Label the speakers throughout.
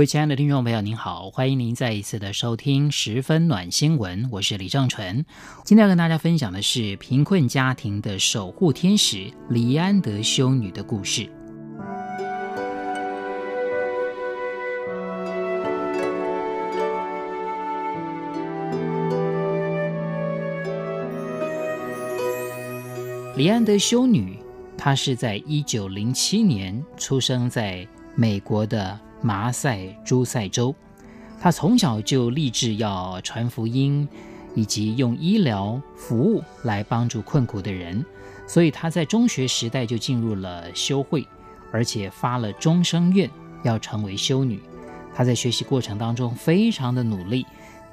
Speaker 1: 各位亲爱的听众朋友，您好，欢迎您再一次的收听《十分暖新闻》，我是李正纯。今天要跟大家分享的是贫困家庭的守护天使李安德修女的故事。李安德修女，她是在一九零七年出生在美国的。马赛诸塞州，他从小就立志要传福音，以及用医疗服务来帮助困苦的人，所以他在中学时代就进入了修会，而且发了终生愿要成为修女。他在学习过程当中非常的努力，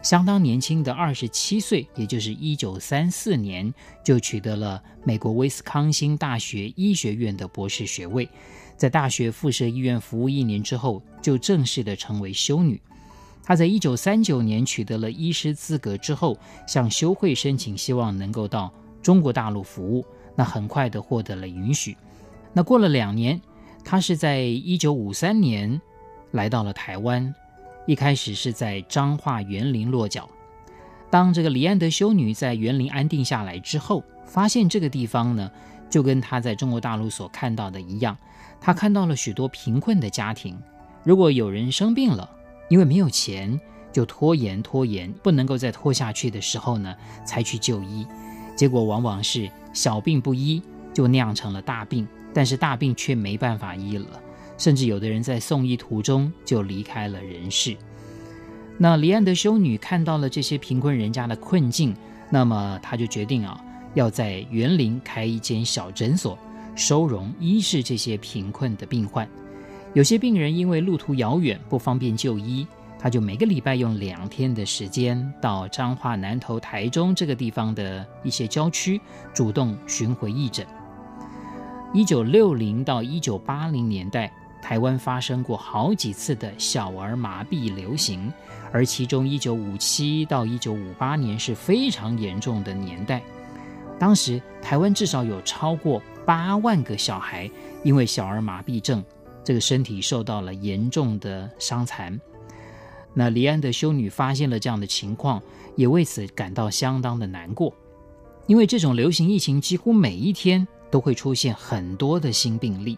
Speaker 1: 相当年轻的二十七岁，也就是一九三四年就取得了美国威斯康星大学医学院的博士学位。在大学附设医院服务一年之后，就正式的成为修女。她在一九三九年取得了医师资格之后，向修会申请，希望能够到中国大陆服务。那很快的获得了允许。那过了两年，她是在一九五三年来到了台湾，一开始是在彰化园林落脚。当这个黎安德修女在园林安定下来之后，发现这个地方呢，就跟他在中国大陆所看到的一样。他看到了许多贫困的家庭，如果有人生病了，因为没有钱，就拖延拖延，不能够再拖下去的时候呢，才去就医，结果往往是小病不医，就酿成了大病，但是大病却没办法医了，甚至有的人在送医途中就离开了人世。那黎安德修女看到了这些贫困人家的困境，那么她就决定啊，要在园林开一间小诊所。收容医治这些贫困的病患，有些病人因为路途遥远不方便就医，他就每个礼拜用两天的时间到彰化、南投、台中这个地方的一些郊区主动巡回义诊。一九六零到一九八零年代，台湾发生过好几次的小儿麻痹流行，而其中一九五七到一九五八年是非常严重的年代。当时台湾至少有超过八万个小孩因为小儿麻痹症，这个身体受到了严重的伤残。那黎安的修女发现了这样的情况，也为此感到相当的难过，因为这种流行疫情几乎每一天都会出现很多的新病例。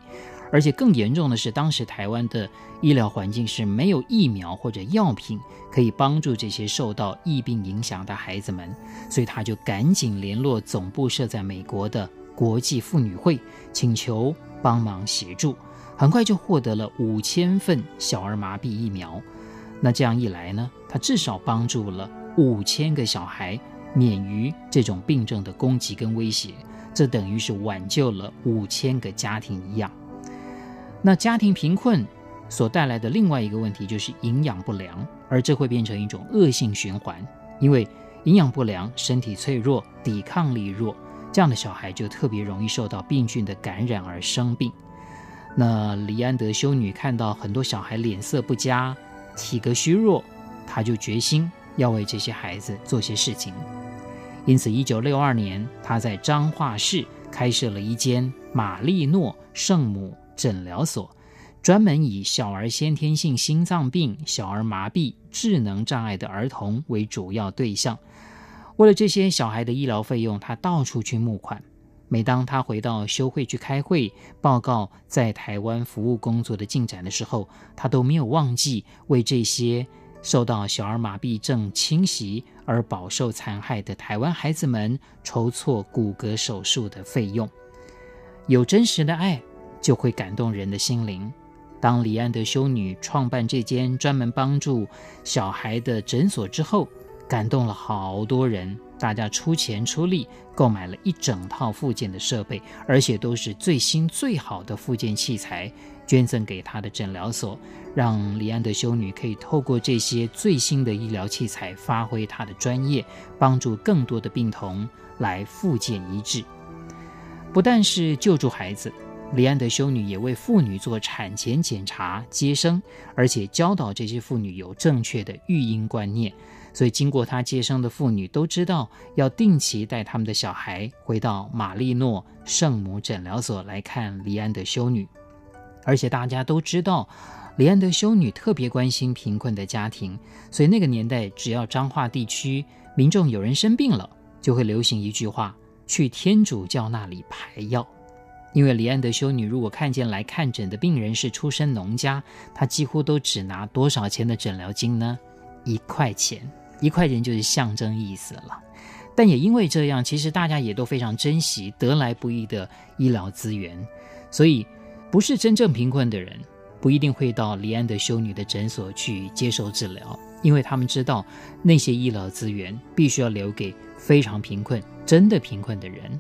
Speaker 1: 而且更严重的是，当时台湾的医疗环境是没有疫苗或者药品可以帮助这些受到疫病影响的孩子们，所以他就赶紧联络总部设在美国的国际妇女会，请求帮忙协助。很快就获得了五千份小儿麻痹疫苗。那这样一来呢，他至少帮助了五千个小孩免于这种病症的攻击跟威胁，这等于是挽救了五千个家庭一样。那家庭贫困所带来的另外一个问题就是营养不良，而这会变成一种恶性循环。因为营养不良，身体脆弱，抵抗力弱，这样的小孩就特别容易受到病菌的感染而生病。那黎安德修女看到很多小孩脸色不佳，体格虚弱，她就决心要为这些孩子做些事情。因此，一九六二年，她在彰化市开设了一间玛丽诺圣母诊疗所，专门以小儿先天性心脏病、小儿麻痹、智能障碍的儿童为主要对象。为了这些小孩的医疗费用，他到处去募款。每当他回到修会去开会，报告在台湾服务工作的进展的时候，他都没有忘记为这些受到小儿麻痹症侵袭而饱受残害的台湾孩子们筹措骨骼手术的费用。有真实的爱，就会感动人的心灵。当李安德修女创办这间专门帮助小孩的诊所之后，感动了好多人。大家出钱出力购买了一整套复健的设备，而且都是最新最好的复健器材，捐赠给她的诊疗所，让李安德修女可以透过这些最新的医疗器材，发挥她的专业，帮助更多的病童来复健医治。不但是救助孩子，李安德修女也为妇女做产前检查、接生，而且教导这些妇女有正确的育婴观念。所以，经过她接生的妇女都知道，要定期带他们的小孩回到玛丽诺圣母诊疗所来看李安德修女。而且大家都知道，李安德修女特别关心贫困的家庭，所以那个年代，只要彰化地区民众有人生病了，就会流行一句话：去天主教那里排药。因为李安德修女如果看见来看诊的病人是出身农家，她几乎都只拿多少钱的诊疗金呢？一块钱，一块钱就是象征意思了。但也因为这样，其实大家也都非常珍惜得来不易的医疗资源，所以。不是真正贫困的人，不一定会到李安德修女的诊所去接受治疗，因为他们知道那些医疗资源必须要留给非常贫困、真的贫困的人。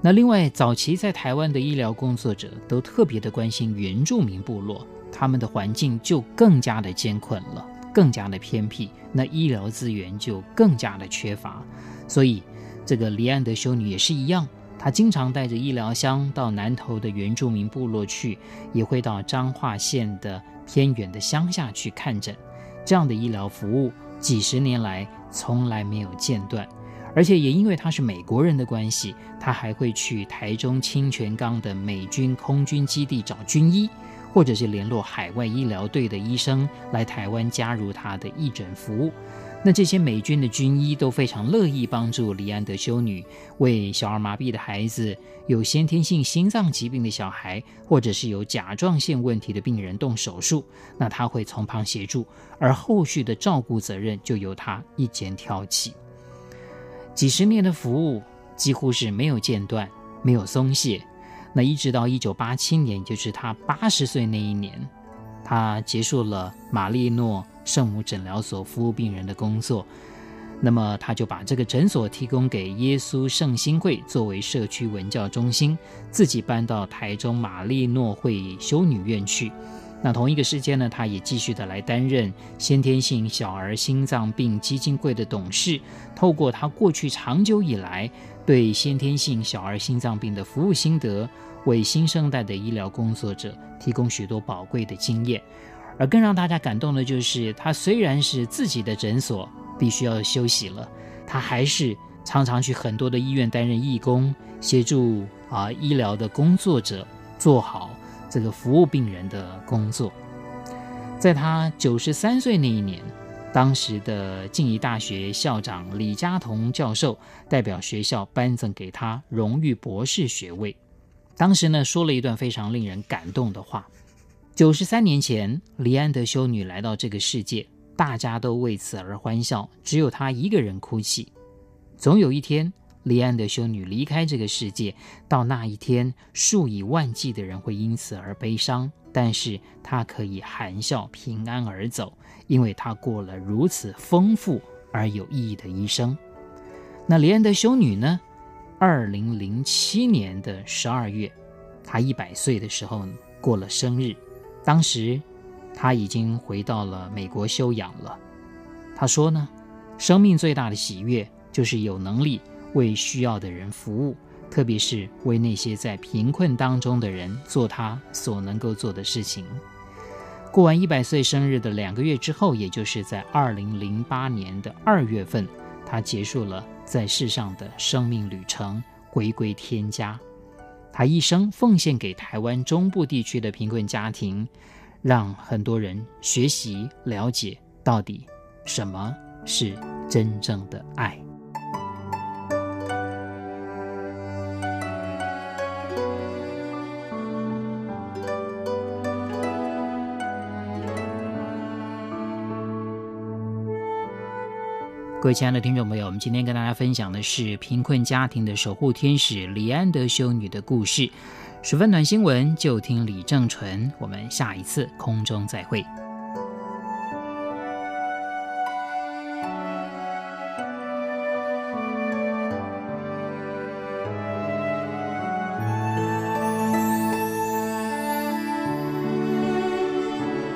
Speaker 1: 那另外，早期在台湾的医疗工作者都特别的关心原住民部落，他们的环境就更加的艰困了，更加的偏僻，那医疗资源就更加的缺乏。所以，这个李安德修女也是一样。她经常带着医疗箱到南投的原住民部落去，也会到彰化县的偏远的乡下去看诊。这样的医疗服务几十年来从来没有间断，而且也因为他是美国人的关系，他还会去台中清泉岗的美军空军基地找军医，或者是联络海外医疗队的医生来台湾加入他的义诊服务。那这些美军的军医都非常乐意帮助李安德修女，为小儿麻痹的孩子、有先天性心脏疾病的小孩，或者是有甲状腺问题的病人动手术。那他会从旁协助，而后续的照顾责任就由他一肩挑起。几十年的服务几乎是没有间断、没有松懈。那一直到一九八七年，就是他八十岁那一年，他结束了玛丽诺。圣母诊疗所服务病人的工作，那么他就把这个诊所提供给耶稣圣心会作为社区文教中心，自己搬到台中玛丽诺会修女院去。那同一个时间呢，他也继续的来担任先天性小儿心脏病基金会的董事，透过他过去长久以来对先天性小儿心脏病的服务心得，为新生代的医疗工作者提供许多宝贵的经验。而更让大家感动的就是，他虽然是自己的诊所必须要休息了，他还是常常去很多的医院担任义工，协助啊医疗的工作者做好这个服务病人的工作。在他九十三岁那一年，当时的静宜大学校长李嘉彤教授代表学校颁赠给他荣誉博士学位。当时呢，说了一段非常令人感动的话。九十三年前，李安德修女来到这个世界，大家都为此而欢笑，只有她一个人哭泣。总有一天，李安德修女离开这个世界，到那一天，数以万计的人会因此而悲伤，但是她可以含笑平安而走，因为她过了如此丰富而有意义的一生。那李安德修女呢？二零零七年的十二月，她一百岁的时候过了生日。当时，她已经回到了美国休养了。她说呢，生命最大的喜悦就是有能力为需要的人服务，特别是为那些在贫困当中的人做他所能够做的事情。过完一百岁生日的两个月之后，也就是在二零零八年的二月份，他结束了在世上的生命旅程，回归天家。他一生奉献给台湾中部地区的贫困家庭，让很多人学习了解到底什么是真正的爱。各位亲爱的听众朋友，我们今天跟大家分享的是贫困家庭的守护天使李安德修女的故事。十分暖新闻，就听李正淳。我们下一次空中再会。